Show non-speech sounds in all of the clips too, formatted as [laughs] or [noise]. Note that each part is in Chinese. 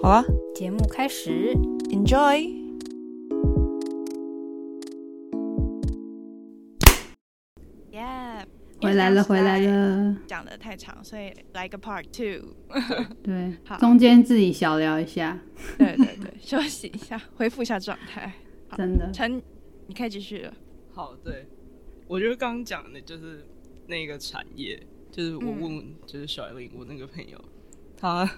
好啊，节目开始，Enjoy。回来了，回来了。讲的太长，所以来个 Part Two。[laughs] 对，好，中间自己小聊一下。对对对，休息一下，[laughs] 恢复一下状态。真的，陈，你可以继续了。好，对，我觉得刚刚讲的就是那个产业，就是我问，嗯、就是小艾琳，我那个朋友，他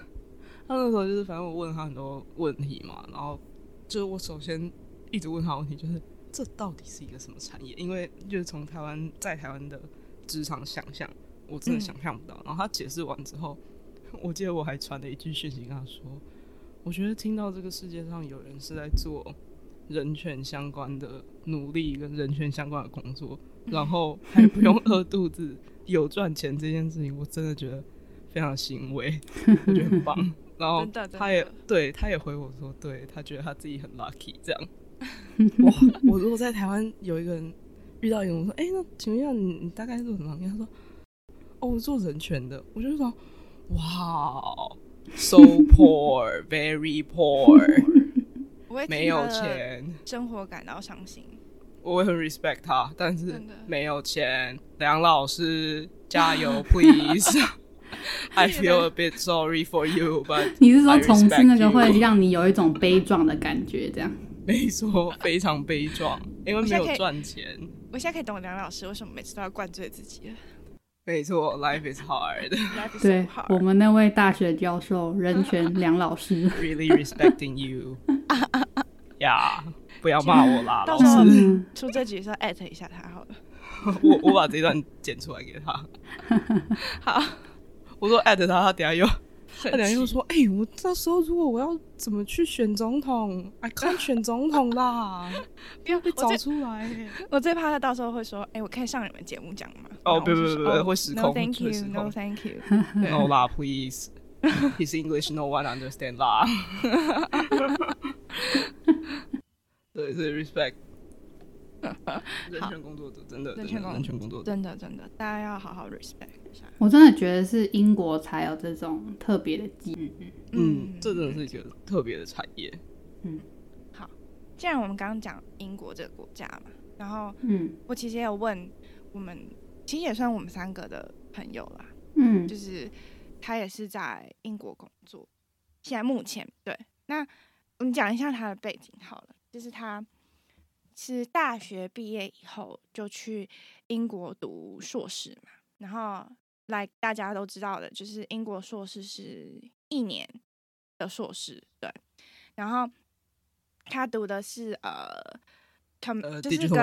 他那时候就是反正我问他很多问题嘛，然后就是我首先一直问他问题，就是这到底是一个什么产业？因为就是从台湾在台湾的。职场想象，我真的想象不到。嗯、然后他解释完之后，我记得我还传了一句讯息跟他说：“我觉得听到这个世界上有人是在做人权相关的努力跟人权相关的工作，嗯、[laughs] 然后还不用饿肚子，有赚钱这件事情，我真的觉得非常欣慰，我觉得很棒。”然后他也对他也回我说：“对他觉得他自己很 lucky。”这样 [laughs] 哇，我如果在台湾有一个人。遇到一个人我说：“哎、欸，那请问一下，你你大概是做什么行业？”他说：“哦，我做人权的。”我就说：“哇，so [laughs] poor, very poor，[laughs] 没有钱，生活感到伤心。”我会很 respect 他，但是没有钱。梁老师，加油，please。[laughs] I feel a bit sorry for you, but [laughs] 你是说从事那个会让你有一种悲壮的感觉，这样？[laughs] 没错，非常悲壮，因为没有赚钱。我现在可以懂梁老师为什么每次都要灌醉自己了。没错，Life is hard。对，我们那位大学教授人权梁老师，Really respecting you。呀，不要骂我啦，到时候出这集的时候艾特一下他好了。我我把这段剪出来给他。好，我说艾特他，他等下又。[laughs] 他等下又说：“哎、欸，我到时候如果我要怎么去选总统？I can't 选总统啦，不要被找出来。[laughs] 我最怕他到时候会说：‘哎、欸，我可以上你们节目讲吗？’哦，不不不不，会失控。No thank you，No thank you。[laughs] No 啦，Please。His English no one understand 啦。对，所以 respect。[laughs] 人权工作者真的，人权工作者真的真的，大家要好好 respect 一下。我真的觉得是英国才有这种特别的机遇，嗯，这真的是一个特别的产业。嗯，好，既然我们刚刚讲英国这个国家嘛，然后，嗯，我其实也有问我们，其实也算我们三个的朋友啦，嗯，就是他也是在英国工作，现在目前对，那我们讲一下他的背景好了，就是他是大学毕业以后就去英国读硕士嘛。然后来，like, 大家都知道的，就是英国硕士是一年的硕士，对。然后他读的是呃，他们、uh, 就是跟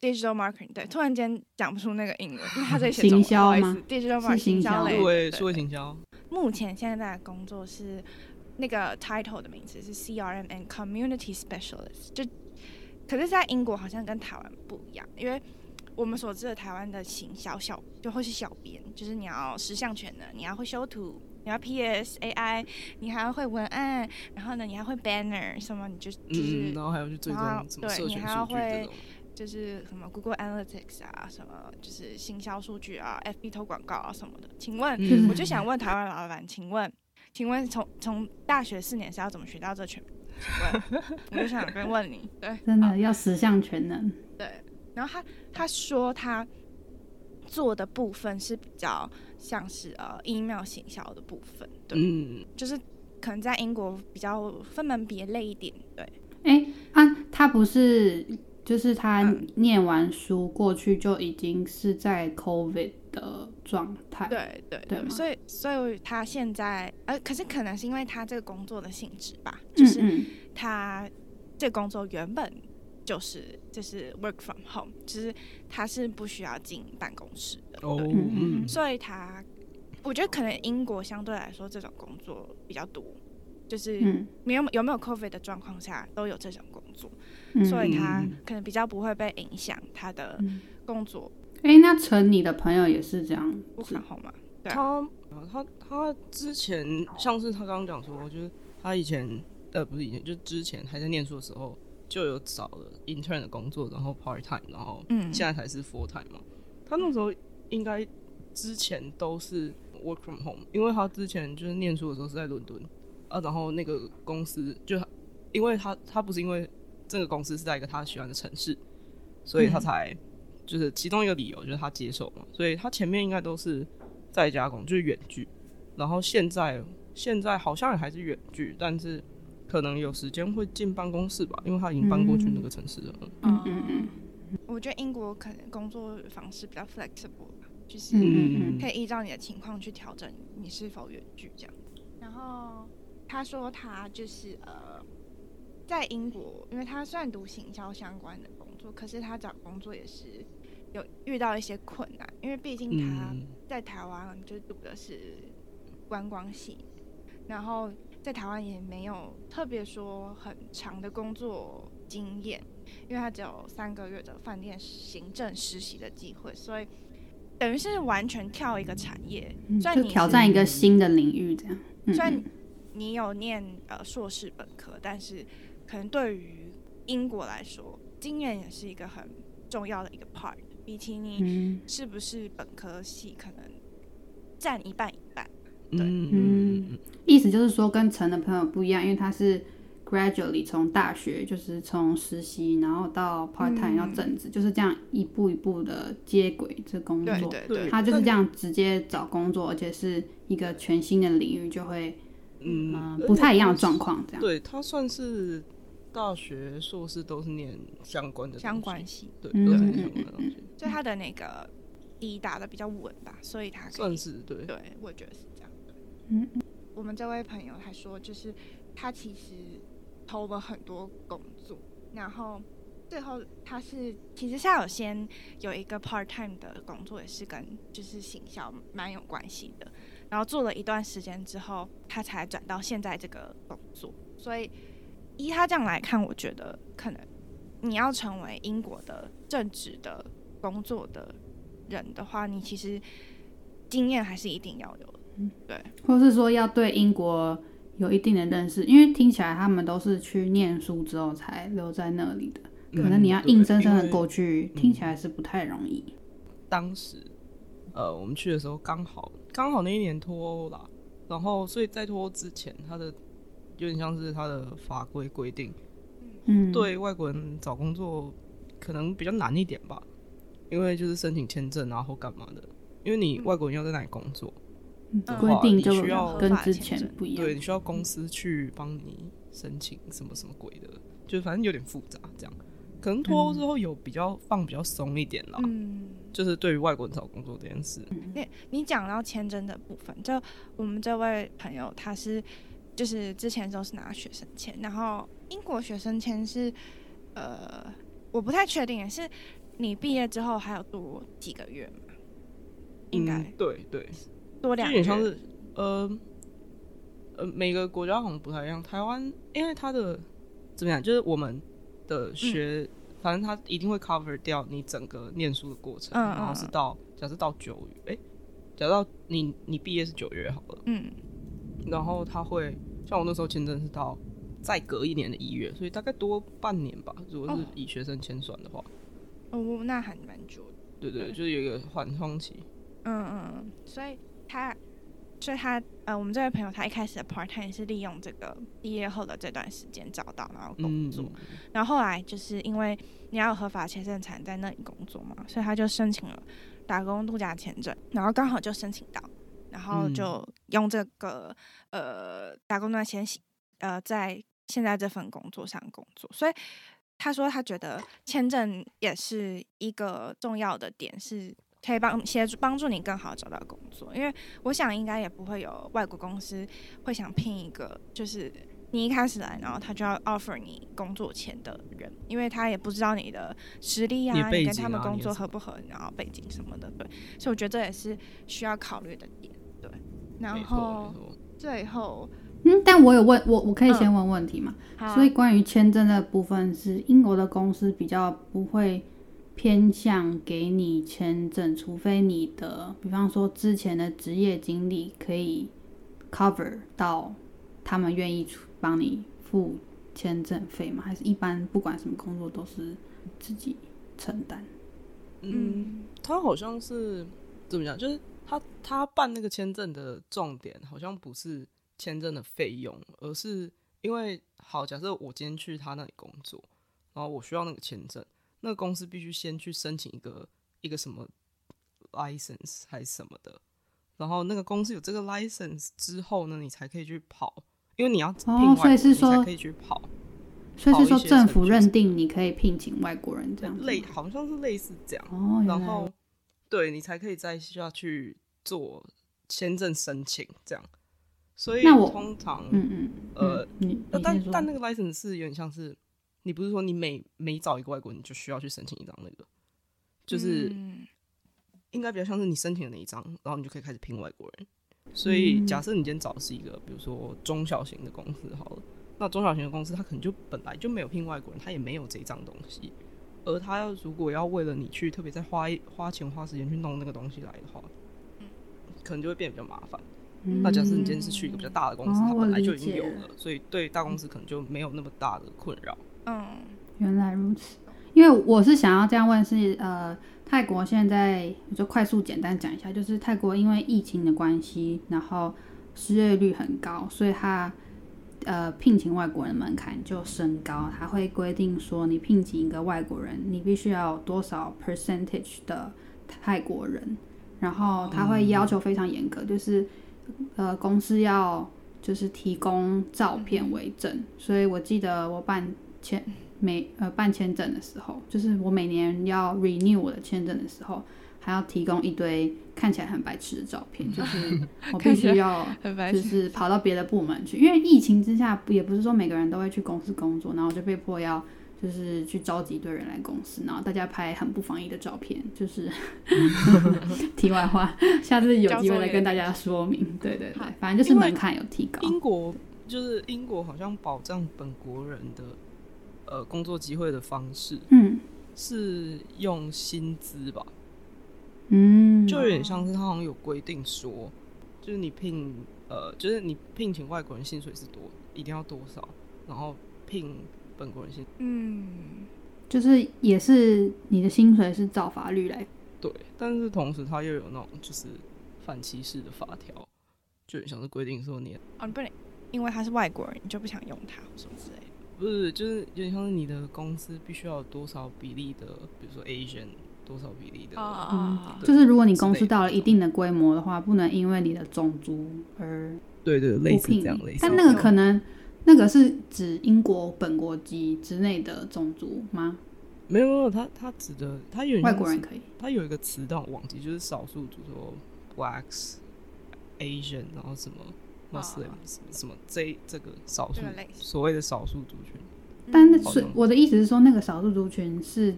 digital marketing，对。突然间讲不出那个英文，因为他在写中文，不好意思，digital marketing，行销类，对，数位行销。目前现在的工作是那个 title 的名字是 CRM and Community Specialist，就可是，在英国好像跟台湾不一样，因为。我们所知的台湾的行销小就会是小编，就是你要十项全能，你要会修图，你要 PS AI，你还要会文案，然后呢，你还会 banner 什么，你就就是，然后还要去追踪什么社群数据这种，对，你还要会就是什么 Google Analytics 啊，什么就是行销数据啊，FB 投广告啊什么的。请问，嗯、我就想问台湾老板，请问，请问从从大学四年是要怎么学到这全？请问，[laughs] 我就想跟问你，对，真的要十项全能，对。然后他他说他做的部分是比较像是呃 email 行销的部分，对，嗯，就是可能在英国比较分门别类一点，对。哎，啊，他不是，就是他念完书过去就已经是在 COVID 的状态，对对对，所以所以他现在呃，可是可能是因为他这个工作的性质吧，就是他这个工作原本。就是就是 work from home，就是他是不需要进办公室的，哦、嗯，所以他我觉得可能英国相对来说这种工作比较多，就是没有有没有 COVID 的状况下都有这种工作，嗯、所以他可能比较不会被影响他的工作。哎、嗯欸，那陈，你的朋友也是这样不可好吗？对他他他之前像是他刚刚讲说，就是他以前呃不是以前，就之前还在念书的时候就有找了 intern 的工作，然后 part time，然后嗯现在才是 full time 嘛。嗯、他那时候应该之前都是 work from home，因为他之前就是念书的时候是在伦敦。啊，然后那个公司就，因为他他不是因为这个公司是在一个他喜欢的城市，所以他才就是其中一个理由就是他接受嘛，所以他前面应该都是在家工，就是远距，然后现在现在好像也还是远距，但是可能有时间会进办公室吧，因为他已经搬过去那个城市了。嗯。嗯。嗯，我觉得英国可能工作方式比较 flexible，就是可以依照你的情况去调整你是否远距这样，然后。他说他就是呃，在英国，因为他算读行销相关的工作，可是他找工作也是有遇到一些困难，因为毕竟他在台湾就读的是观光系，然后在台湾也没有特别说很长的工作经验，因为他只有三个月的饭店行政实习的机会，所以等于是完全跳一个产业，就挑战一个新的领域这样，虽然。你有念呃硕士本科，但是可能对于英国来说，经验也是一个很重要的一个 part。比起你是不是本科系，可能占一半一半。对，嗯，意思就是说跟陈的朋友不一样，因为他是 gradually 从大学就是从实习，然后到 part time 要正职，嗯、就是这样一步一步的接轨这工作。对对对，他就是这样直接找工作，而且是一个全新的领域，就会。嗯，不太一样的状况，这样。对，他算是大学硕士都是念相关的相关系，对，都是相关的东西。[laughs] 就他的那个底打的比较稳吧，所以他算是对。对，我也觉得是这样。嗯，我们这位朋友还说，就是他其实投了很多工作，然后最后他是其实他有先有一个 part time 的工作，也是跟就是行销蛮有关系的。然后做了一段时间之后，他才转到现在这个工作。所以依他这样来看，我觉得可能你要成为英国的正职的工作的人的话，你其实经验还是一定要有的。嗯，对，或是说要对英国有一定的认识，因为听起来他们都是去念书之后才留在那里的，可能你要硬生生的过去，听起来是不太容易。当时，呃，我们去的时候刚好。刚好那一年脱欧啦，然后所以在脱欧之前，他的有点像是他的法规规定，嗯，对外国人找工作可能比较难一点吧，因为就是申请签证然后干嘛的，因为你外国人要在那里工作，规定就需要跟之前不一样，对，你需要公司去帮你申请什么什么鬼的，就反正有点复杂这样。可能脱欧之后有比较放比较松一点了，嗯，就是对于外国人找工作这件事。你你讲到签证的部分，就我们这位朋友他是就是之前都是拿学生签，然后英国学生签是呃我不太确定，是你毕业之后还有多几个月吗？应该、嗯、对对，多两个月。有点像是呃呃每个国家好像不太一样，台湾因为它的怎么样，就是我们。的学，嗯、反正它一定会 cover 掉你整个念书的过程，嗯、然后是到假设到九月，哎、欸，假设你你毕业是九月好了，嗯，然后他会像我那时候签证是到再隔一年的一月，所以大概多半年吧，如果是以学生签算的话，哦，哦，那还蛮久的，对，对对，就是有一个缓冲期，嗯嗯，所以他。所以他呃，我们这位朋友他一开始的 part time 是利用这个毕业后的这段时间找到然后工作，嗯、然后后来就是因为你要有合法签证才能在那里工作嘛，所以他就申请了打工度假签证，然后刚好就申请到，然后就用这个呃打工度假签呃在现在这份工作上工作，所以他说他觉得签证也是一个重要的点是。可以帮协助帮助你更好找到工作，因为我想应该也不会有外国公司会想聘一个就是你一开始来，然后他就要 offer 你工作签的人，因为他也不知道你的实力啊，你，啊你跟他们工作合不合，然后背景什么的，对，所以我觉得这也是需要考虑的点，对。然后最后嗯，但我有问我，我可以先问问题嘛？嗯、所以关于签证的部分，是英国的公司比较不会偏向给你签证，除非你的，比方说之前的职业经历可以 cover 到他们愿意帮你付签证费吗？还是一般不管什么工作都是自己承担？嗯，他好像是怎么讲？就是他他办那个签证的重点好像不是。签证的费用，而是因为好，假设我今天去他那里工作，然后我需要那个签证，那个公司必须先去申请一个一个什么 license 还是什么的，然后那个公司有这个 license 之后呢，你才可以去跑，因为你要哦，所以是说你才可以去跑，所以是说政府认定你可以聘请外国人这样类，好像是类似这样，哦，然后对你才可以再需要去做签证申请这样。所以通常，嗯嗯，呃，你但但那个 license 是有点像是，你不是说你每每找一个外国人，你就需要去申请一张那个，就是应该比较像是你申请的那一张，然后你就可以开始聘外国人。所以假设你今天找的是一个，比如说中小型的公司好了，那中小型的公司他可能就本来就没有聘外国人，他也没有这一张东西，而他要如果要为了你去特别再花花钱花时间去弄那个东西来的话，嗯可能就会变得比较麻烦。那假设你今天是去一个比较大的公司，嗯、它本来就已经有了，所以对大公司可能就没有那么大的困扰。嗯，原来如此。因为我是想要这样问是，是呃，泰国现在我就快速简单讲一下，就是泰国因为疫情的关系，然后失业率很高，所以他呃聘请外国人的门槛就升高，他会规定说，你聘请一个外国人，你必须要有多少 percentage 的泰国人，然后他会要求非常严格，就是。呃，公司要就是提供照片为证，嗯、所以我记得我办签每呃办签证的时候，就是我每年要 renew 我的签证的时候，还要提供一堆看起来很白痴的照片，[laughs] 就是我必须要就是跑到别的部门去，因为疫情之下，也不是说每个人都会去公司工作，然后我就被迫要。就是去召集一堆人来公司，然后大家拍很不防疫的照片。就是 [laughs] [laughs] 题外话，下次有机会再跟大家说明。对对对，反正就是门槛有提高。英国就是英国，好像保障本国人的呃工作机会的方式，嗯，是用薪资吧？嗯，就有点像是他好像有规定说，就是你聘呃，就是你聘请外国人薪水是多，一定要多少，然后聘。本国人薪，嗯，就是也是你的薪水是照法律来，对，但是同时他又有那种就是反歧视的法条，就很像是规定说你啊，你不能因为他是外国人，你就不想用他什么之类的，不是，就是有点像是你的公司必须要有多少比例的，比如说 Asian 多少比例的，啊，就是如果你公司到了一定的规模的话，不能因为你的种族而对对类似这样类似，但那个可能。那个是指英国本国籍之内的种族吗？没有没有，他他指的他有外国人可以，他有一个词但我忘记，就是少数族说 blacks Asian，然后什么 Muslim、哦、什么什么这这个少数所谓的少数族群。但那是我的意思是说，那个少数族群是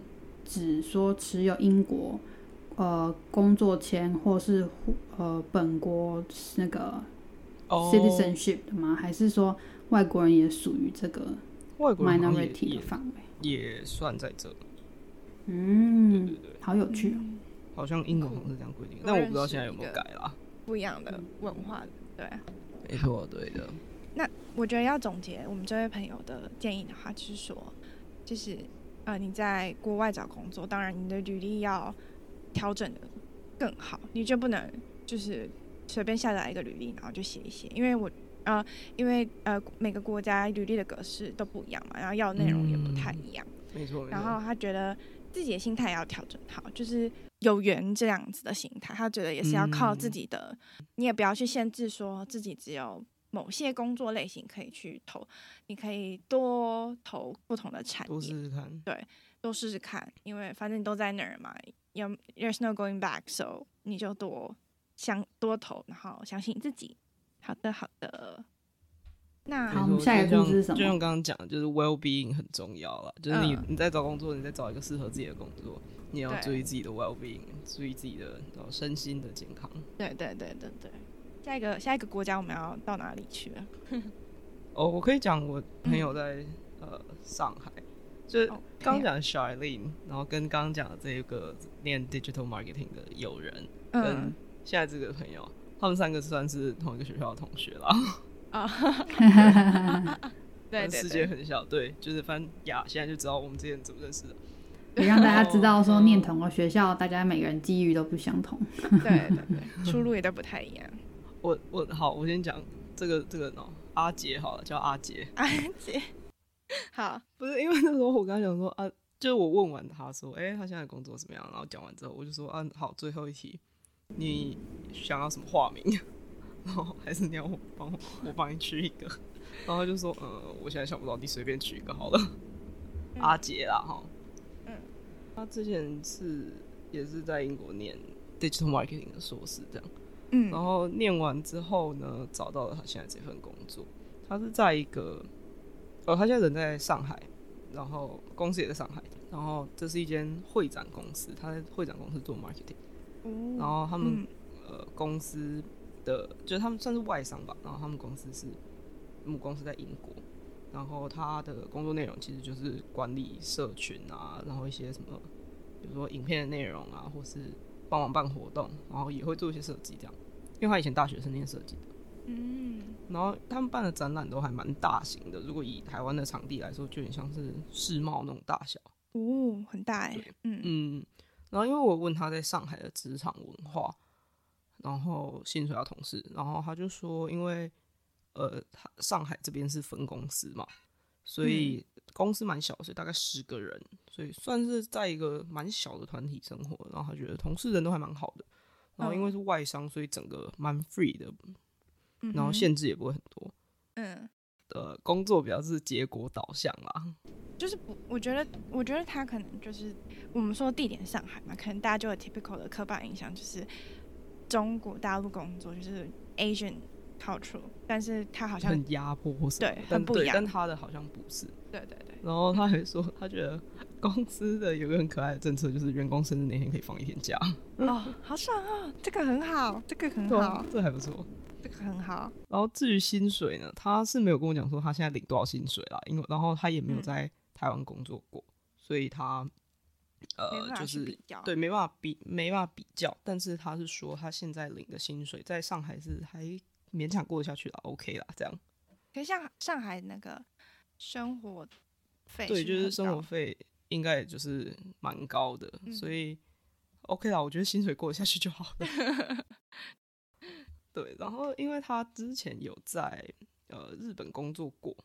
指说持有英国呃工作签或是呃本国那个 citizenship 的吗？哦、还是说？外国人也属于这个 minority 的范围，也算在这。嗯，对对对，好有趣哦。好像英国好像是这样规定，但我不知道现在有没有改啦。不一样的文化，对，没错，对的。那我觉得要总结我们这位朋友的建议的话，就是说，就是呃，你在国外找工作，当然你的履历要调整的更好，你就不能就是随便下载一个履历，然后就写一写，因为我。呃，因为呃，每个国家履历的格式都不一样嘛，然后要的内容也不太一样。没错。然后他觉得自己的心态要调整好，就是有缘这样子的心态。他觉得也是要靠自己的，嗯、你也不要去限制说自己只有某些工作类型可以去投，你可以多投不同的产业，多试试看。对，多试试看，因为反正你都在那儿嘛，有 there's no going back，so 你就多相多投，然后相信自己。好的，好的。那好，我们下一个是什么？就像刚刚讲的，就是 well being 很重要了。就是你、嗯、你在找工作，你在找一个适合自己的工作，你要注意自己的 well being，注意自己的身心的健康。对对对对对，下一个下一个国家我们要到哪里去了？哦，我可以讲我朋友在、嗯、呃上海，就是刚讲的 Charlene，然后跟刚刚讲的这个念 digital marketing 的友人，嗯、跟现在这个朋友，他们三个算是同一个学校的同学了。[laughs] 啊，对，世界很小，对，就是反正呀，现在就知道我们之前怎么认识的。也让大家知道说，念同个学校，大家每个人机遇都不相同，对对对，出路也都不太一样。我我好，我先讲这个这个呢，阿杰好了，叫阿杰。阿杰，好，不是因为那时候我刚刚讲说啊，就是我问完他说，哎、欸，他现在工作怎么样？然后讲完之后，我就说啊，好，最后一题，你想要什么化名？[laughs] 然后还是你要我帮我我帮你取一个？然后他就说，呃，我现在想不到，你随便取一个好了。嗯、阿杰啦，哈。他之前是也是在英国念 digital marketing 的硕士，这样，嗯，然后念完之后呢，找到了他现在这份工作。他是在一个，呃，他现在人在上海，然后公司也在上海，然后这是一间会展公司，他在会展公司做 marketing，嗯，然后他们、嗯、呃公司的就是他们算是外商吧，然后他们公司是母公司在英国。然后他的工作内容其实就是管理社群啊，然后一些什么，比如说影片的内容啊，或是帮忙办活动，然后也会做一些设计这样。因为他以前大学是念设计的，嗯，然后他们办的展览都还蛮大型的。如果以台湾的场地来说，就有点像是世贸那种大小，哦，很大哎，嗯嗯。然后因为我问他在上海的职场文化，然后薪水要同事，然后他就说因为。呃，他上海这边是分公司嘛，所以公司蛮小，所以大概十个人，所以算是在一个蛮小的团体生活。然后他觉得同事人都还蛮好的，然后因为是外商，所以整个蛮 free 的，然后限制也不会很多。嗯，呃，工作比较是结果导向啦，就是不，我觉得，我觉得他可能就是我们说地点上海嘛，可能大家就有 typical 的刻板印象，就是中国大陆工作就是 Asian。culture，但是他好像很压迫对，很不一样，但他的好像不是。对对对。然后他还说，他觉得公司的有个很可爱的政策，就是员工生日那天可以放一天假。哦，好爽啊！这个很好，这个很好，这还不错，这个很好。然后至于薪水呢，他是没有跟我讲说他现在领多少薪水啦，因为然后他也没有在台湾工作过，嗯、所以他呃就是对没办法比没办法比较，但是他是说他现在领的薪水在上海是还。勉强过得下去了，OK 啦，这样。可是像上海那个生活费，对，就是生活费应该也就是蛮高的，嗯、所以 OK 啦，我觉得薪水过得下去就好了。[laughs] 对，然后因为他之前有在呃日本工作过，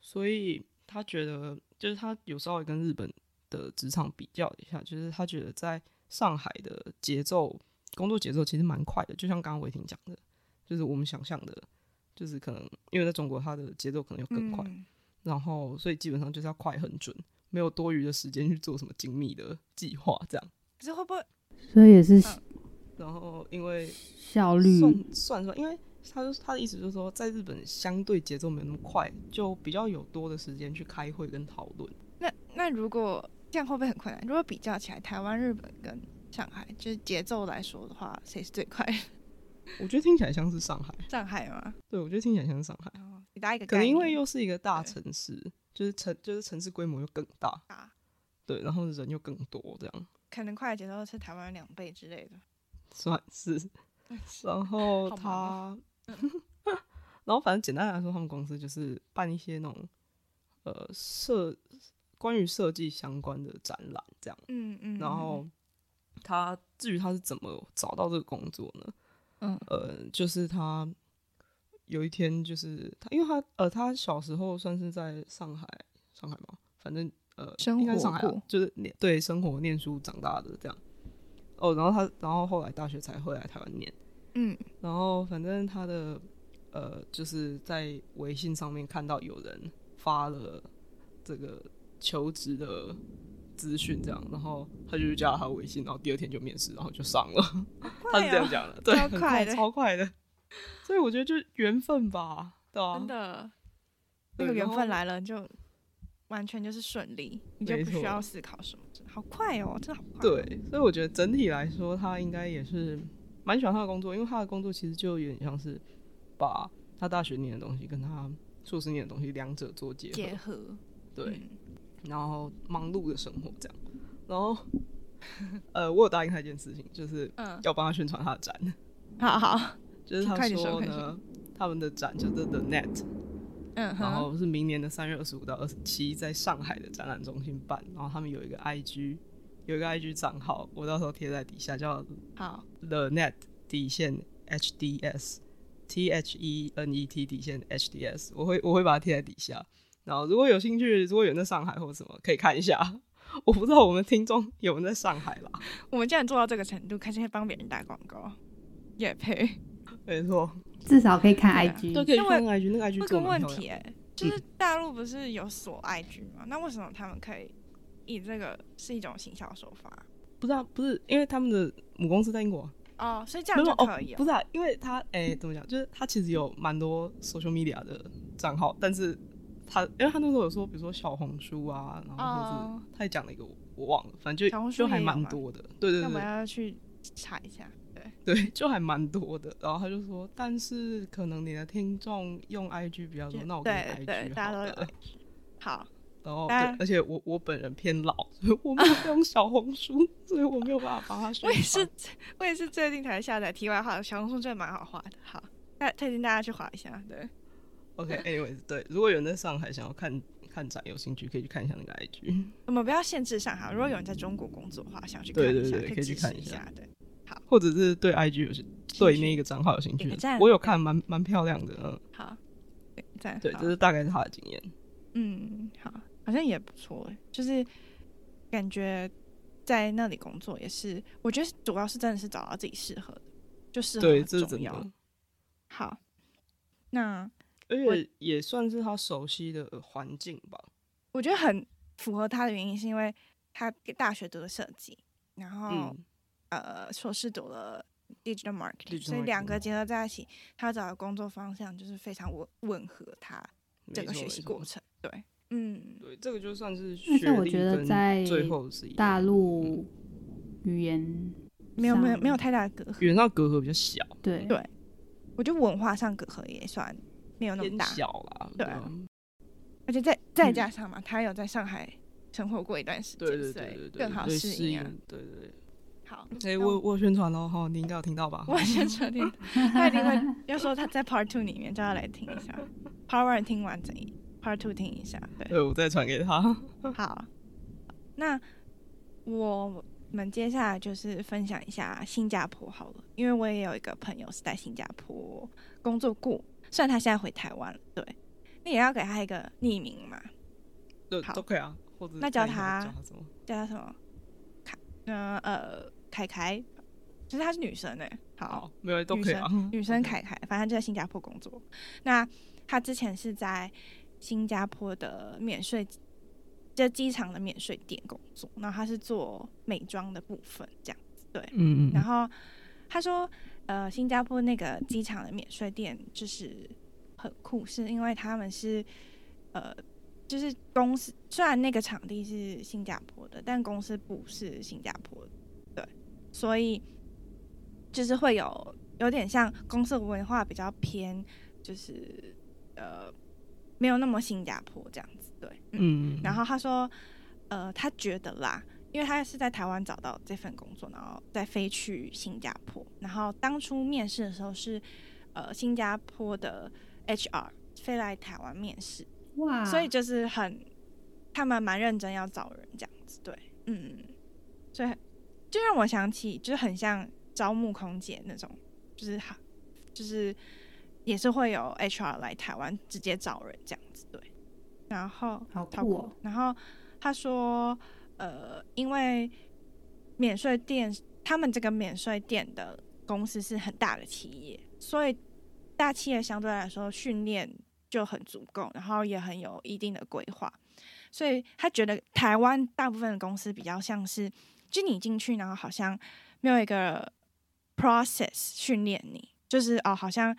所以他觉得就是他有稍微跟日本的职场比较一下，就是他觉得在上海的节奏工作节奏其实蛮快的，就像刚刚伟霆讲的。就是我们想象的，就是可能因为在中国，他的节奏可能要更快，嗯、然后所以基本上就是要快很准，没有多余的时间去做什么精密的计划，这样。可是会不会？所以也是，嗯、然后因为效率算算算，因为他就他的意思就是说，在日本相对节奏没有那么快，就比较有多的时间去开会跟讨论。那那如果这样会不会很困难？如果比较起来，台湾、日本跟上海，就是节奏来说的话，谁是最快？[laughs] 我觉得听起来像是上海，上海吗？对，我觉得听起来像是上海。给大家一个，可能因为又是一个大城市，就是城，就是城市规模又更大，大对，然后人又更多，这样。可能快的节奏是台湾两倍之类的，算是。然后他，[laughs] 然后反正简单来说，他们公司就是办一些那种呃设关于设计相关的展览，这样。嗯嗯。然后他至于他是怎么找到这个工作呢？嗯，呃，就是他有一天，就是他，因为他，呃，他小时候算是在上海，上海嘛，反正呃，生活上海就是念对生活念书长大的这样。哦，然后他，然后后来大学才会来台湾念。嗯，然后反正他的呃，就是在微信上面看到有人发了这个求职的。资讯这样，然后他就加了他微信，然后第二天就面试，然后就上了。哦、[laughs] 他是这样讲的，[laughs] 对，很快，超快的。[laughs] 所以我觉得就缘分吧，对啊，真的，那个缘分来了就完全就是顺利，你就不需要思考什么，好快哦，真的好快。对，所以我觉得整体来说，他应该也是蛮喜欢他的工作，因为他的工作其实就有点像是把他大学念的东西跟他硕士念的东西两者做结合，结合对，嗯、然后忙碌的生活这样，然后呃，我有答应他一件事情，就是要帮他宣传他的展，嗯、好好，就是他说呢，他们的展就是 The Net，嗯，然后是明年的三月二十五到二十七，在上海的展览中心办，然后他们有一个 IG。有一个 IG 账号，我到时候贴在底下，叫好 The Net 底线 HDS，T H E N E T 底线 HDS，我会我会把它贴在底下。然后如果有兴趣，如果有人在上海或什么，可以看一下。我不知道我们听众有人在上海啦。我们竟然做到这个程度，开始会帮别人打广告，也配。没错，至少可以看 IG，都可以看 IG。那个 IG 这个问题、欸，哎，就是大陆不是有锁 IG 吗？嗯、那为什么他们可以？以这个是一种行销手法，不知道，不是，因为他们的母公司在英国哦，所以这样就可以、哦。不是啊，因为他哎、欸，怎么讲？就是他其实有蛮多 social media 的账号，但是他因为他那时候有说，比如说小红书啊，然后或是他也讲了一个我忘了，反正就就还蛮多的。对对对，那我们要去查一下。对 [laughs] 对，就还蛮多的。然后他就说，但是可能你的听众用 IG 比较多，那我给 IG 对对，大家都有 IG。[laughs] 好。然后，对，而且我我本人偏老，[laughs] 所以我没有用小红书，所以我没有办法帮他选。我也是，我也是最近才下载。题外话，小红书真的蛮好画的。好，那推荐大家去画一下。对，OK，Anyways，、okay, 对，如果有人在上海想要看看展，有兴趣可以去看一下那个 IG。我们不要限制上海，如果有人在中国工作的话，想去看一下，对对对，可以去看一下。对，好，或者是对 IG 有些对那个账号有兴趣，我有看，蛮蛮漂亮的。嗯，好，对，赞，对，这是大概是他的经验。嗯，好。好像也不错哎，就是感觉在那里工作也是，我觉得主要是真的是找到自己适合的，就适合很重要。这好，那而且也算是他熟悉的环境吧。我觉得很符合他的原因，是因为他给大学读的设计，然后、嗯、呃硕士读了 digital marketing，所以两个结合在一起，他找的工作方向就是非常吻吻合他整个学习过程，对。嗯，对，这个就算是学历，我觉得在大陆语言没有没有没有太大的隔阂，语言上隔阂比较小。对对，我觉得文化上隔阂也算没有那么大，小啦。对，而且再再加上嘛，他有在上海生活过一段时间，对对对对，更好适应。对对对，好，[laughs] 哎，我我宣传喽，哈，你应该有听到吧？我宣传听，[laughs] 他一定会要说他在 Part Two 里面叫他来听一下，Part One 听完整一。Part Two 听一下，对，对，我再传给他。好，那我们接下来就是分享一下新加坡好了，因为我也有一个朋友是在新加坡工作过，虽然他现在回台湾了，对，那也要给他一个匿名嘛，对，好都可以啊，或者那叫他叫他什么？叫他什么？凯，嗯呃，凯凯，其实她是女生哎，好，好，没有都可以啊，女生，女生凯凯，反正就在新加坡工作。那她之前是在。新加坡的免税，就机场的免税店工作，然后她是做美妆的部分，这样子，对，嗯嗯，然后她说，呃，新加坡那个机场的免税店就是很酷，是因为他们是，呃，就是公司虽然那个场地是新加坡的，但公司不是新加坡所以就是会有有点像公司文化比较偏，就是呃。没有那么新加坡这样子，对，嗯，嗯，然后他说，呃，他觉得啦，因为他是在台湾找到这份工作，然后再飞去新加坡，然后当初面试的时候是，呃，新加坡的 HR 飞来台湾面试，哇，所以就是很，他们蛮认真要找人这样子，对，嗯，所以就让我想起，就是很像招募空姐那种，就是好，就是。也是会有 HR 来台湾直接找人这样子，对。然后好酷哦。然后他说，呃，因为免税店，他们这个免税店的公司是很大的企业，所以大企业相对来说训练就很足够，然后也很有一定的规划。所以他觉得台湾大部分的公司比较像是，就你进去，然后好像没有一个 process 训练你，就是哦，好像。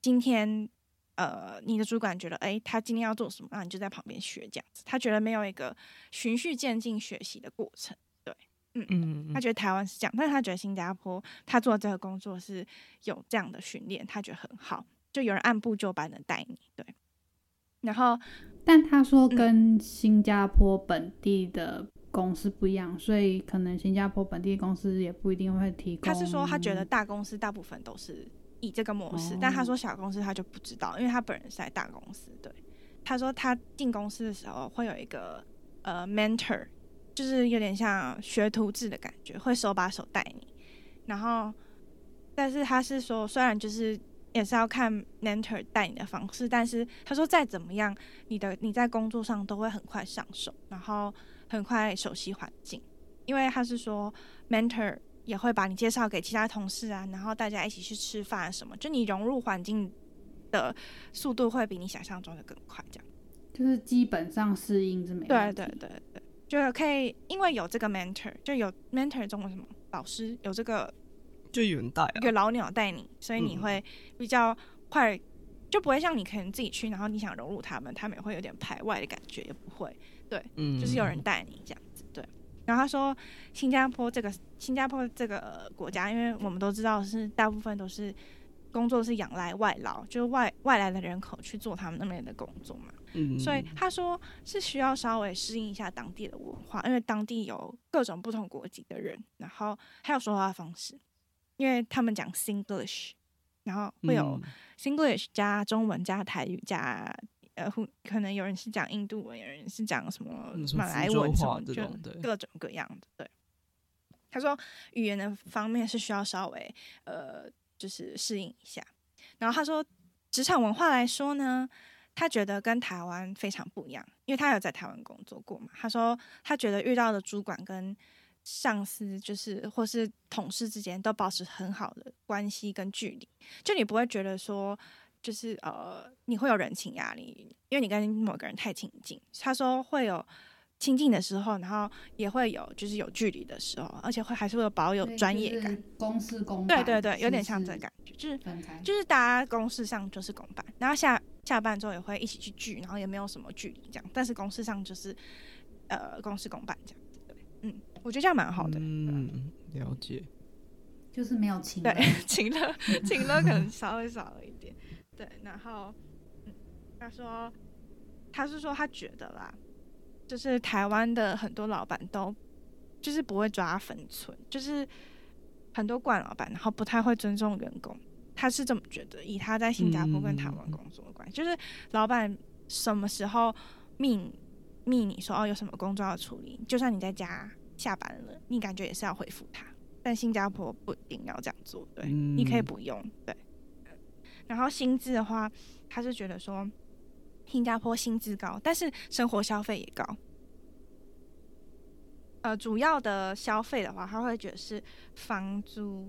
今天，呃，你的主管觉得，哎，他今天要做什么，那你就在旁边学这样子。他觉得没有一个循序渐进学习的过程，对，嗯嗯，他觉得台湾是这样，但是他觉得新加坡他做这个工作是有这样的训练，他觉得很好，就有人按部就班的带你，对。然后，但他说跟新加坡本地的公司不一样，嗯、所以可能新加坡本地公司也不一定会提供。他是说他觉得大公司大部分都是以这个模式，哦、但他说小公司他就不知道，因为他本人是在大公司。对，他说他进公司的时候会有一个呃 mentor，就是有点像学徒制的感觉，会手把手带你。然后，但是他是说，虽然就是。也是要看 mentor 带你的方式，但是他说再怎么样，你的你在工作上都会很快上手，然后很快熟悉环境，因为他是说 mentor 也会把你介绍给其他同事啊，然后大家一起去吃饭什么，就你融入环境的速度会比你想象中的更快，这样。就是基本上适应是没问题。对对对对，就可以因为有这个 mentor，就有 mentor 中文什么老师有这个。就有人带、啊，一个老鸟带你，所以你会比较快，嗯、就不会像你可能自己去，然后你想融入他们，他们也会有点排外的感觉，也不会，对，嗯、就是有人带你这样子，对。然后他说，新加坡这个新加坡这个国家，因为我们都知道是大部分都是工作是仰赖外劳，就是外外来的人口去做他们那边的工作嘛，嗯，所以他说是需要稍微适应一下当地的文化，因为当地有各种不同国籍的人，然后还有说话方式。因为他们讲 Singlish，然后会有 Singlish 加中文加台语加呃，可能有人是讲印度文，有人是讲什么马来文什么，就各种各样的。对，他说语言的方面是需要稍微呃，就是适应一下。然后他说职场文化来说呢，他觉得跟台湾非常不一样，因为他有在台湾工作过嘛。他说他觉得遇到的主管跟上司就是或是同事之间都保持很好的关系跟距离，就你不会觉得说就是呃你会有人情压力，因为你跟某个人太亲近。他说会有亲近的时候，然后也会有就是有距离的时候，而且会还是会有保有专业感。公事公办，对对对，有点像这感觉，就是就是大家公事上就是公办，然后下下班之后也会一起去聚，然后也没有什么距离这样，但是公事上就是呃公事公办这样。嗯，我觉得这样蛮好的。嗯，了解，就是没有情，[laughs] 对，情乐，情乐可能稍微少了一点。对，然后，嗯，他说，他是说他觉得啦，就是台湾的很多老板都就是不会抓分寸，就是很多惯老板，然后不太会尊重员工。他是这么觉得，以他在新加坡跟台湾工作的关系，嗯、就是老板什么时候命。命你说哦，有什么工作要处理？就算你在家下班了，你感觉也是要回复他。但新加坡不一定要这样做，对，嗯、你可以不用，对。然后薪资的话，他是觉得说新加坡薪资高，但是生活消费也高。呃，主要的消费的话，他会觉得是房租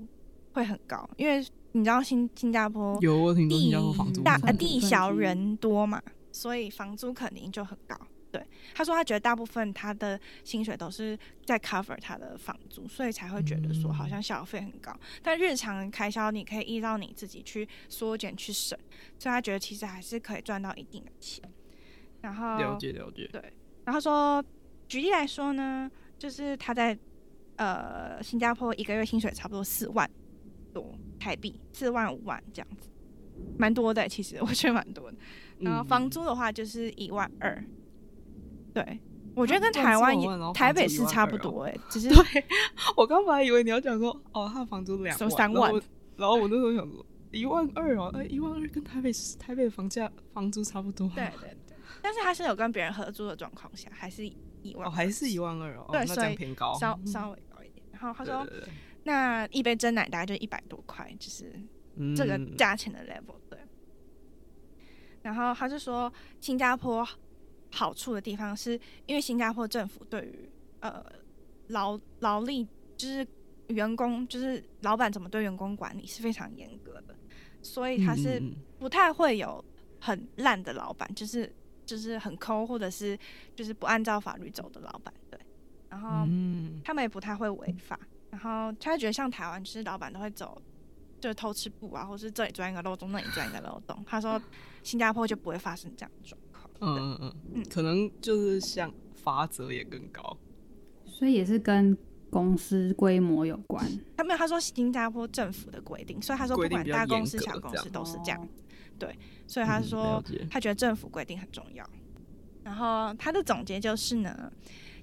会很高，因为你知道新新加坡有我听说新加坡房租大呃地小人多嘛，所以房租肯定就很高。对，他说他觉得大部分他的薪水都是在 cover 他的房租，所以才会觉得说好像消费很高。嗯、但日常开销你可以依照你自己去缩减去省，所以他觉得其实还是可以赚到一定的钱。然后了解了解，对。然后说举例来说呢，就是他在呃新加坡一个月薪水差不多四万多台币，四万五万这样子，蛮多的。其实 [laughs] 我觉得蛮多的。然后房租的话就是一万二。对，我觉得跟台湾也台北是差不多哎、欸，[laughs] 只是对我刚本来以为你要讲说哦，他的房租两万三万然，然后我那时候想说一万二哦，哎一万二跟台北市台北的房价房租差不多，对对对，但是他是有跟别人合租的状况下，还是一万哦，还是一万二哦，对，那这样偏高，稍稍微高一点。然后他说，对对对对，那一杯真奶大概就一百多块，就是这个价钱的 level、嗯、对。然后他就说新加坡。好处的地方是因为新加坡政府对于呃劳劳力就是员工就是老板怎么对员工管理是非常严格的，所以他是不太会有很烂的老板，就是就是很抠或者是就是不按照法律走的老板，对。然后他们也不太会违法，然后他觉得像台湾，其实老板都会走就是偷吃布啊，或是这里钻一个漏洞，那里钻一个漏洞。他说新加坡就不会发生这样的状况。嗯嗯嗯，可能就是像罚则也更高，所以也是跟公司规模有关。他没有，他说新加坡政府的规定，所以他说不管大公司小公司都是这样。对，所以他说他觉得政府规定很重要。然后他的总结就是呢，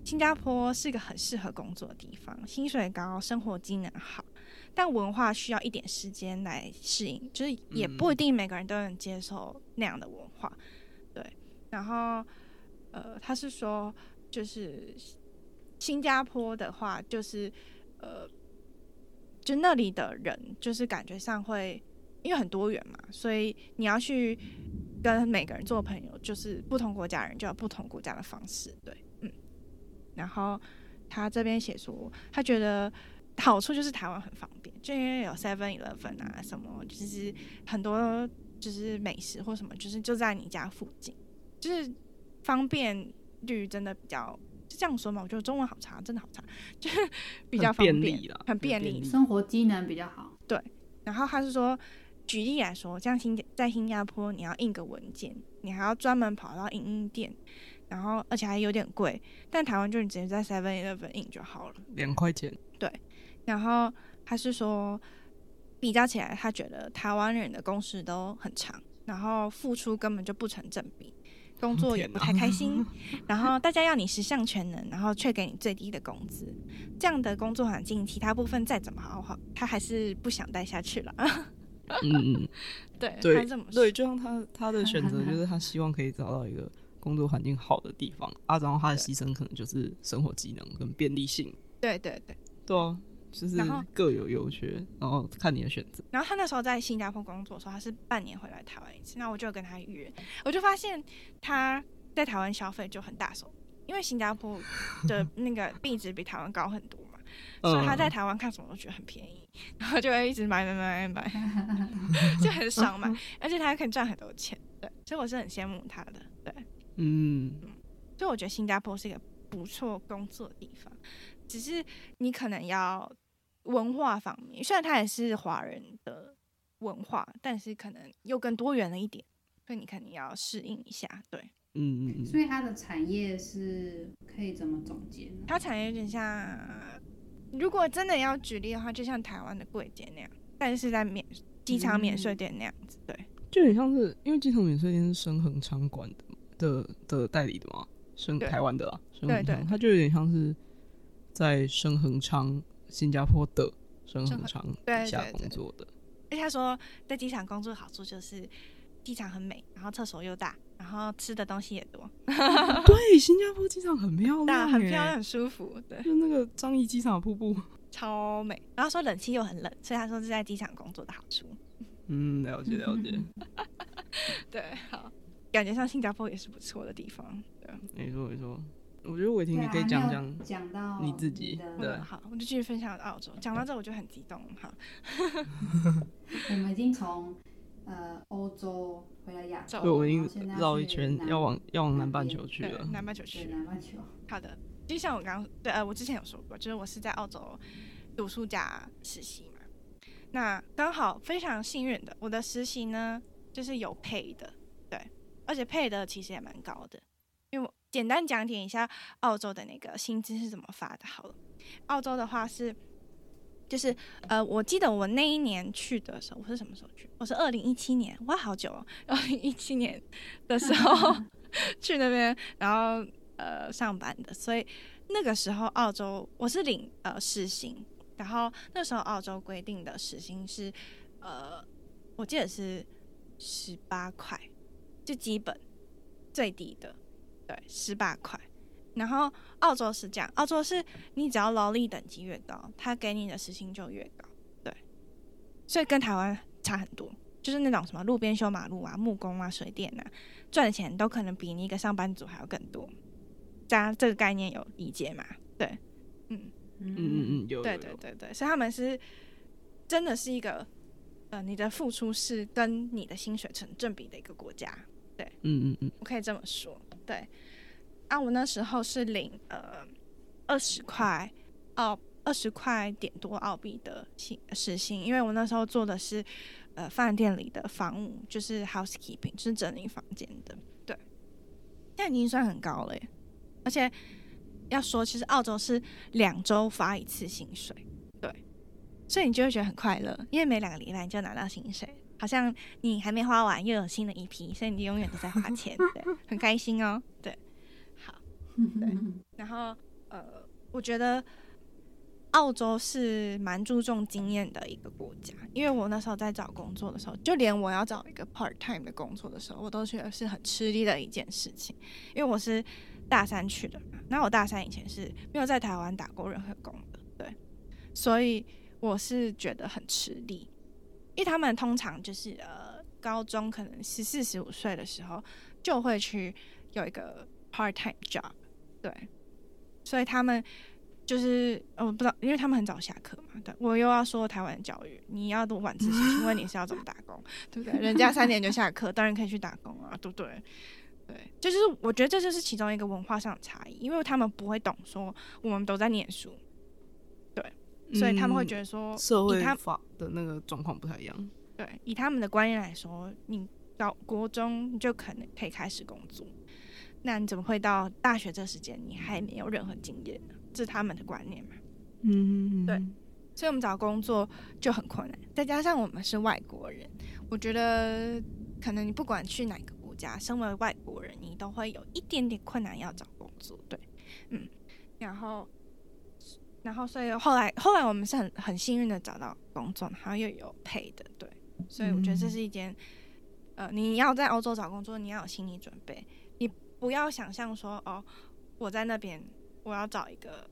新加坡是一个很适合工作的地方，薪水高，生活机能好，但文化需要一点时间来适应，就是也不一定每个人都能接受那样的文化。对，然后呃，他是说就是新加坡的话，就是呃，就那里的人就是感觉上会因为很多元嘛，所以你要去。跟每个人做朋友，就是不同国家人就有不同国家的方式，对，嗯。然后他这边写说，他觉得好处就是台湾很方便，就因为有 Seven Eleven 啊，什么就是很多就是美食或什么，就是就在你家附近，就是方便率真的比较，就这样说嘛。我觉得中文好差，真的好差，就是比较方便，很便利，很便利，生活机能比较好。对，然后他是说。举例来说，像新在新加坡，你要印个文件，你还要专门跑到印印店，然后而且还有点贵。但台湾就你直接在 Seven Eleven 印就好了，两块钱。对，然后他是说比较起来，他觉得台湾人的工时都很长，然后付出根本就不成正比，工作也不太开心。[laughs] 然后大家要你十项全能，然后却给你最低的工资，这样的工作环境，其他部分再怎么好好，他还是不想待下去了。嗯嗯，[laughs] 对对对，就像他他的选择就是他希望可以找到一个工作环境好的地方啊，然后他的牺牲可能就是生活技能跟便利性。对对对，对啊，就是各有优缺，然后看你的选择。然后他那时候在新加坡工作的时候，他是半年回来台湾一次，那我就跟他约，我就发现他在台湾消费就很大手，因为新加坡的 [laughs] 那个币值比台湾高很多嘛，所以他在台湾看什么都觉得很便宜。然后就会一直买买买买买，[laughs] 就很爽嘛。[laughs] 而且他还可以赚很多钱，对，所以我是很羡慕他的，对，嗯，所以我觉得新加坡是一个不错工作的地方，只是你可能要文化方面，虽然它也是华人的文化，但是可能又更多元了一点，所以你肯定要适应一下，对，嗯嗯嗯。所以它的产业是可以怎么总结呢？它产业有点像。如果真的要举例的话，就像台湾的柜姐那样，但是在免机场免税店那样子，对，就很像是因为机场免税店是深恒昌管的的的代理的嘛，深台湾的啦，升恒昌，它就有点像是在深恒昌新加坡的升恒昌底下工作的。而且他说在机场工作的好处就是机场很美，然后厕所又大。然后吃的东西也多，[laughs] 对，新加坡机场很漂亮，很漂亮，很舒服，对，就那个樟宜机场瀑布超美。然后说冷气又很冷，所以他说是在机场工作的好处。嗯，了解了解。[laughs] 对，好，感觉像新加坡也是不错的地方。对，没错没错。我觉得伟霆你可以讲讲讲到你自己，对，好，我就继续分享澳洲。讲到这我就很激动，好。[laughs] 我们已经从。呃，欧洲回来亚洲，对，我已经绕一圈，要往要往南半球去了。南半球去，南半球。好的，就像我刚刚对呃，我之前有说过，就是我是在澳洲读书加实习嘛。那刚好非常幸运的，我的实习呢就是有 pay 的，对，而且 pay 的其实也蛮高的。因为我简单讲解一下澳洲的那个薪资是怎么发的。好了，澳洲的话是。就是呃，我记得我那一年去的时候，我是什么时候去？我是二零一七年，哇，好久哦！二零一七年的时候 [laughs] 去那边，然后呃上班的，所以那个时候澳洲我是领呃时薪，然后那时候澳洲规定的时薪是呃，我记得是十八块，就基本最低的，对，十八块。然后澳洲是这样，澳洲是你只要劳力等级越高，他给你的时薪就越高，对，所以跟台湾差很多，就是那种什么路边修马路啊、木工啊、水电啊，赚的钱都可能比你一个上班族还要更多。大家这个概念有理解吗？对，嗯嗯嗯嗯，有，对对对对，所以他们是真的是一个，呃，你的付出是跟你的薪水成正比的一个国家，对，嗯嗯嗯，我可以这么说，对。啊，我那时候是领呃二十块澳二十块点多澳币的薪时薪，因为我那时候做的是呃饭店里的房务，就是 housekeeping，就是整理房间的。对，但已经算很高了耶。而且要说，其实澳洲是两周发一次薪水，对，所以你就会觉得很快乐，因为每两个礼拜你就拿到薪水，好像你还没花完又有新的一批，所以你永远都在花钱，对，很开心哦，对，对，然后呃，我觉得澳洲是蛮注重经验的一个国家，因为我那时候在找工作的时候，就连我要找一个 part time 的工作的时候，我都觉得是很吃力的一件事情，因为我是。大三去的嘛，那我大三以前是没有在台湾打过任何工的，对，所以我是觉得很吃力，因为他们通常就是呃高中可能十四十五岁的时候就会去有一个 part time job，对，所以他们就是我不知道，因为他们很早下课嘛，对，我又要说台湾教育，你要读晚自习，请问你是要怎么打工，[laughs] 对不对？人家三点就下课，当然可以去打工啊，对不对？对，就是我觉得这就是其中一个文化上的差异，因为他们不会懂说我们都在念书，对，所以他们会觉得说、嗯、社会法的那个状况不太一样。对，以他们的观念来说，你到国中你就可能可以开始工作，那你怎么会到大学这时间你还没有任何经验呢？这是他们的观念嘛？嗯，对，所以我们找工作就很困难，再加上我们是外国人，我觉得可能你不管去哪个国。家身为外国人，你都会有一点点困难要找工作，对，嗯，然后，然后，所以后来，后来我们是很很幸运的找到工作，然后又有 pay 的，对，所以我觉得这是一件，嗯、呃，你要在欧洲找工作，你要有心理准备，你不要想象说，哦，我在那边我要找一个，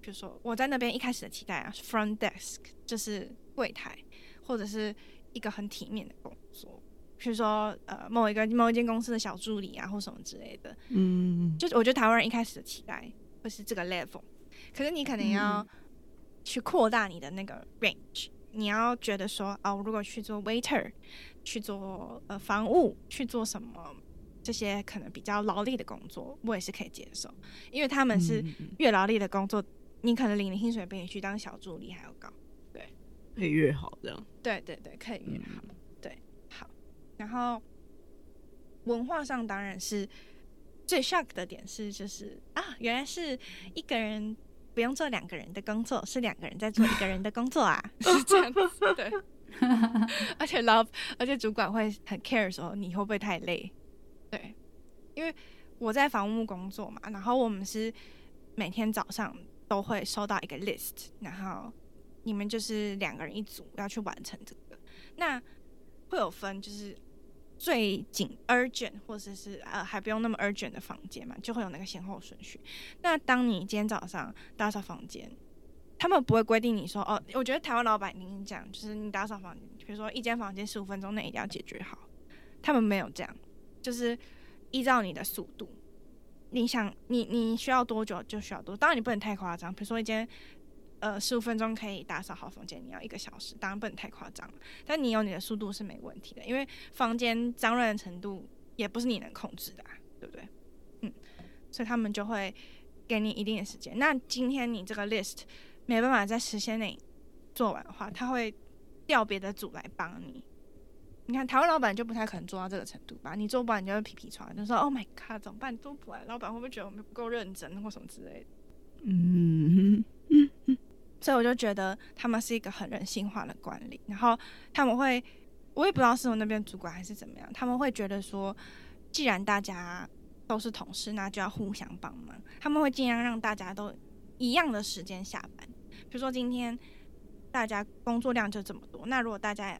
比如说我在那边一开始的期待啊，front desk 就是柜台，或者是一个很体面的工作。比如说，呃，某一个某一间公司的小助理啊，或什么之类的，嗯，就是我觉得台湾人一开始的期待会是这个 level，可是你可能要去扩大你的那个 range，、嗯、你要觉得说，哦，如果去做 waiter，去做呃房务，去做什么这些可能比较劳力的工作，我也是可以接受，因为他们是越劳力的工作，你可能领的薪水比你去当小助理还要高，对，可以越好这样，对对对，可以越好。嗯然后文化上当然是最 shock 的点是，就是啊，原来是一个人不用做两个人的工作，是两个人在做一个人的工作啊，[laughs] 是这样子，对。[laughs] 而且老而且主管会很 care 说你会不会太累，对，因为我在房屋工作嘛，然后我们是每天早上都会收到一个 list，然后你们就是两个人一组要去完成这个，那会有分就是。最紧 urgent 或者是呃还不用那么 urgent 的房间嘛，就会有那个先后顺序。那当你今天早上打扫房间，他们不会规定你说哦，我觉得台湾老板跟你讲，就是你打扫房间，比如说一间房间十五分钟内一定要解决好。他们没有这样，就是依照你的速度，你想你你需要多久就需要多，当然你不能太夸张，比如说一间。呃，十五分钟可以打扫好房间，你要一个小时，当然不能太夸张。但你有你的速度是没问题的，因为房间脏乱的程度也不是你能控制的啊，对不对？嗯，所以他们就会给你一定的时间。那今天你这个 list 没办法在时限内做完的话，他会调别的组来帮你。你看台湾老板就不太可能做到这个程度吧？你做不完你就会皮皮床，就说 “Oh my god，怎么办？做不完，老板会不会觉得我们不够认真或什么之类的？”嗯嗯嗯。[laughs] 所以我就觉得他们是一个很人性化的管理，然后他们会，我也不知道是我那边主管还是怎么样，他们会觉得说，既然大家都是同事，那就要互相帮忙。他们会尽量让大家都一样的时间下班。比如说今天大家工作量就这么多，那如果大家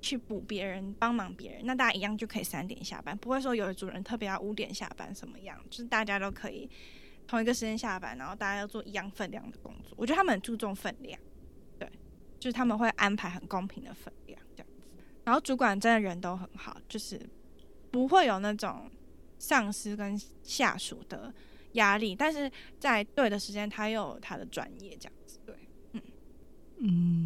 去补别人帮忙别人，那大家一样就可以三点下班，不会说有的主人特别要五点下班什么样，就是大家都可以。同一个时间下班，然后大家要做一样分量的工作。我觉得他们很注重分量，对，就是他们会安排很公平的分量这样子。然后主管真的人都很好，就是不会有那种上司跟下属的压力，但是在对的时间，他又有他的专业这样子。对，嗯嗯，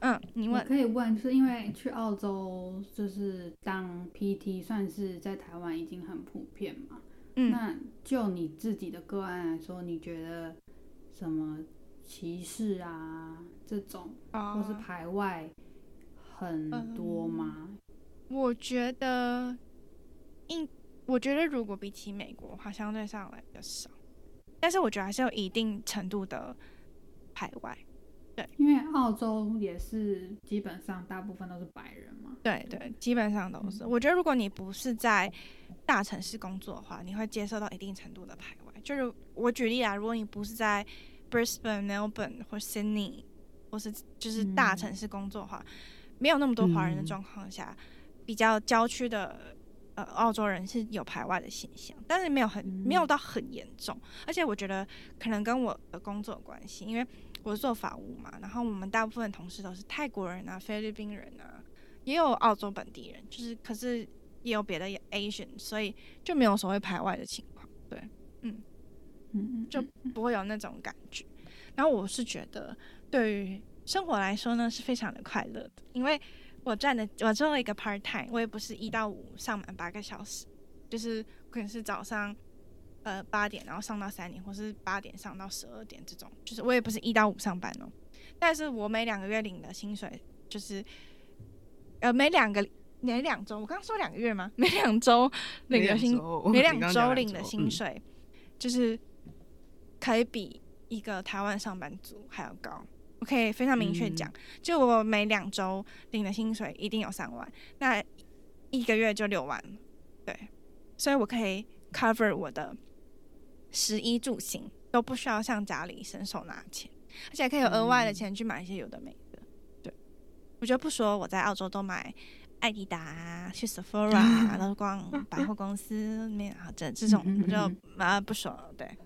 嗯，你问可以问，是因为去澳洲就是当 PT 算是在台湾已经很普遍嘛？嗯、那就你自己的个案来说，你觉得什么歧视啊这种，或是排外很多吗？嗯、我觉得，应我觉得如果比起美国的话，相对上来比较少。但是我觉得还是有一定程度的排外。对，因为澳洲也是基本上大部分都是白人嘛。对对，基本上都是。我觉得如果你不是在大城市工作的话，你会接受到一定程度的排外。就是我举例啊，如果你不是在 Brisbane、Melbourne 或 Sydney，或是就是大城市工作的话，嗯、没有那么多华人的状况下，嗯、比较郊区的呃澳洲人是有排外的现象，但是没有很没有到很严重。嗯、而且我觉得可能跟我的工作有关系，因为我是做法务嘛，然后我们大部分的同事都是泰国人啊、菲律宾人啊，也有澳洲本地人，就是可是也有别的 Asian，所以就没有所谓排外的情况。对，嗯嗯嗯，就不会有那种感觉。然后我是觉得，对于生活来说呢，是非常的快乐的，因为我赚的我做了一个 part time，我也不是一到五上满八个小时，就是可能是早上。呃，八点然后上到三点，或是八点上到十二点这种，就是我也不是一到五上班哦，但是我每两个月领的薪水就是，呃，每两个每两周，我刚刚说两个月吗？每两周领的薪，每两周领的薪水，就是可以比一个台湾上班族还要高。我可以非常明确讲，嗯、就我每两周领的薪水一定有三万，那一个月就六万，对，所以我可以 cover 我的。食衣住行都不需要向家里伸手拿钱，而且还可以有额外的钱去买一些有的没的。嗯、对，我觉得不说我在澳洲都买爱迪达啊，去 Sephora 啊，都逛百货公司里面啊，这这种我就啊不说了。对，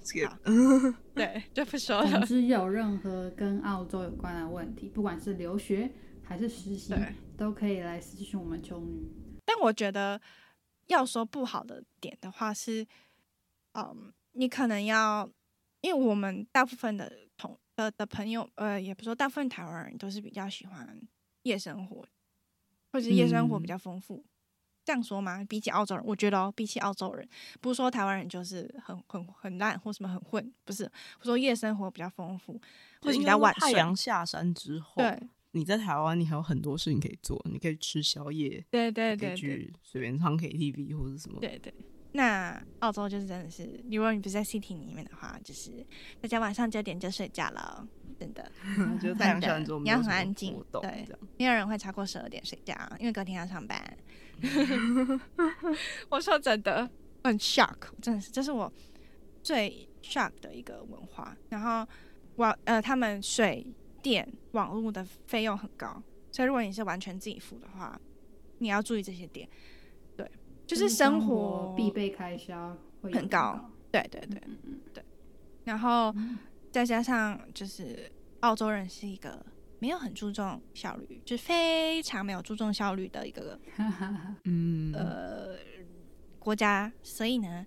[laughs] 对，就不说了。总之有任何跟澳洲有关的问题，不管是留学还是实习，都可以来咨询我们秋女。但我觉得要说不好的点的话是，嗯。你可能要，因为我们大部分的同的的朋友，呃，也不说大部分台湾人都是比较喜欢夜生活，或者夜生活比较丰富，嗯、这样说吗？比起澳洲人，我觉得、哦、比起澳洲人，不是说台湾人就是很很很烂或什么很混，不是，我说夜生活比较丰富，或者比较晚睡。太阳下山之后，对，你在台湾你还有很多事情可以做，你可以吃宵夜，对对对，去随便唱 KTV 或者什么，对对。那澳洲就是真的是，如果你不是在 city 里面的话，就是大家晚上九点就睡觉了，真的。[laughs] 就太阳下山之后，你要很安静，对，没有人会超过十二点睡觉，因为隔天要上班。[laughs] 我说真的，很 shock，真的是，这是我最 shock 的一个文化。然后网呃，他们水电网络的费用很高，所以如果你是完全自己付的话，你要注意这些点。就是生活必备开销会很高，对对对，嗯嗯对。然后再加上就是澳洲人是一个没有很注重效率，就是非常没有注重效率的一个嗯 [laughs] 呃国家，所以呢，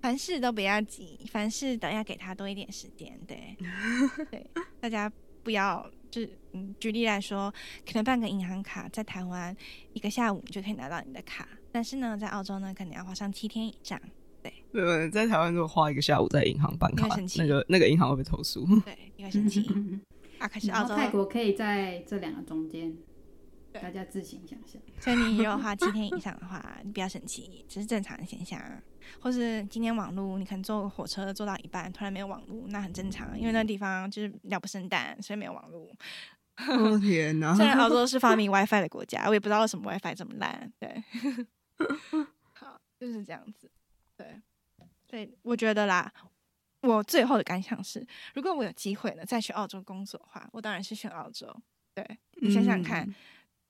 凡事都不要急，凡事都要给他多一点时间，对 [laughs] 对，大家不要就是嗯，举例来说，可能办个银行卡在台湾一个下午就可以拿到你的卡。但是呢，在澳洲呢，可能要花上七天以上。对，在台湾如果花一个下午在银行办卡，那个那个银行会被投诉。对，因为生气。啊，可是澳洲、泰国可以在这两个中间，大家自行想象。所以你如果花七天以上的话，你不要生气，只是正常的现象。或是今天网络，你可能坐火车坐到一半，突然没有网络，那很正常，因为那地方就是鸟不生蛋，所以没有网络。哦天哪！[laughs] 虽然澳洲是发明 WiFi 的国家，我也不知道为什么 WiFi 这么烂。对。[laughs] 好，就是这样子。对，对，我觉得啦，我最后的感想是，如果我有机会呢，再去澳洲工作的话，我当然是选澳洲。对，你想想看，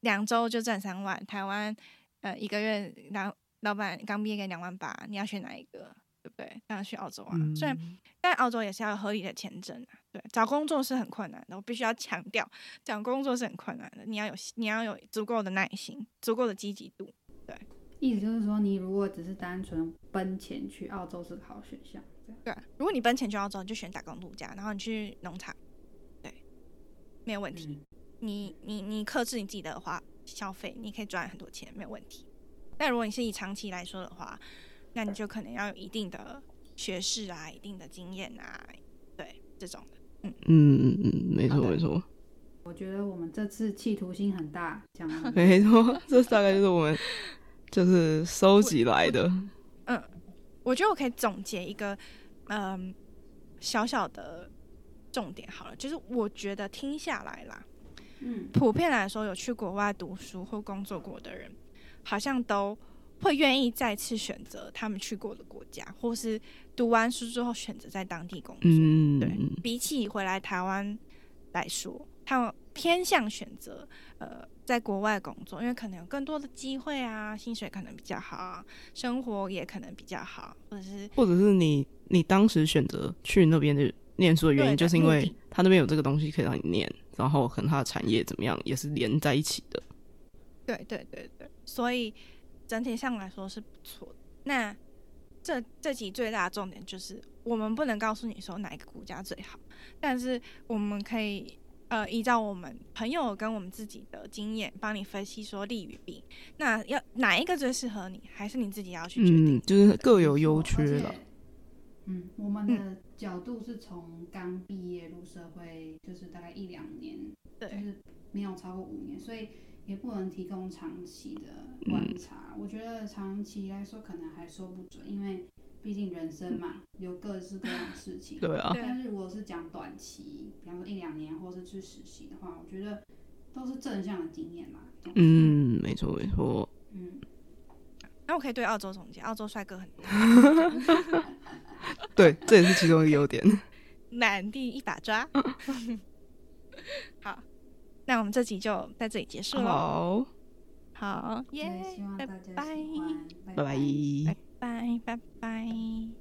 两周、嗯、就赚三万，台湾呃一个月老老板刚毕业给两万八，你要选哪一个？对不对？当然去澳洲啊。嗯、虽然，但澳洲也是要有合理的签证啊。对，找工作是很困难的，我必须要强调，找工作是很困难的。你要有，你要有足够的耐心，足够的积极度。对。意思就是说，你如果只是单纯奔钱去澳洲是个好选项。对，如果你奔钱去澳洲，你就选打工度假，然后你去农场，对，没有问题。嗯、你你你克制你自己的花消费，你可以赚很多钱，没有问题。但如果你是以长期来说的话，那你就可能要有一定的学识啊，一定的经验啊，对，这种的。嗯嗯嗯嗯，没错没错。我觉得我们这次企图心很大，讲 [laughs] 没错，这大概就是我们。就是收集来的。嗯，我觉得我可以总结一个，嗯，小小的重点好了，就是我觉得听下来啦，嗯，普遍来说，有去国外读书或工作过的人，好像都会愿意再次选择他们去过的国家，或是读完书之后选择在当地工作。嗯，对，比起回来台湾来说，他们偏向选择呃在国外工作，因为可能有更多的机会啊，薪水可能比较好，生活也可能比较好，或者是或者是你你当时选择去那边的念书的原因，就是因为他那边有这个东西可以让你念，然后可能他的产业怎么样也是连在一起的。对对对对，所以整体上来说是不错的。那这这集最大的重点就是，我们不能告诉你说哪一个国家最好，但是我们可以呃依照我们朋友跟我们自己的经验，帮你分析说利与弊。那要哪一个最适合你，还是你自己要去决定？嗯，就是各有优缺了。嗯，我们的角度是从刚毕业入社会，就是大概一两年，对，就是没有超过五年，所以。也不能提供长期的观察，嗯，我觉得长期来说可能还说不准，因为毕竟人生嘛，有各式各样的事情。对啊。但是如果是讲短期，比方说一两年，或是去实习的话，我觉得都是正向的经验嘛。嗯，没错没错。嗯。那我可以对澳洲总结，澳洲帅哥很多。[laughs] 对，这也是其中一个优点。[laughs] 满地一把抓。[laughs] 好。那我们这集就在这里结束了。好，好，耶，拜拜，拜拜，拜拜，拜拜，拜拜。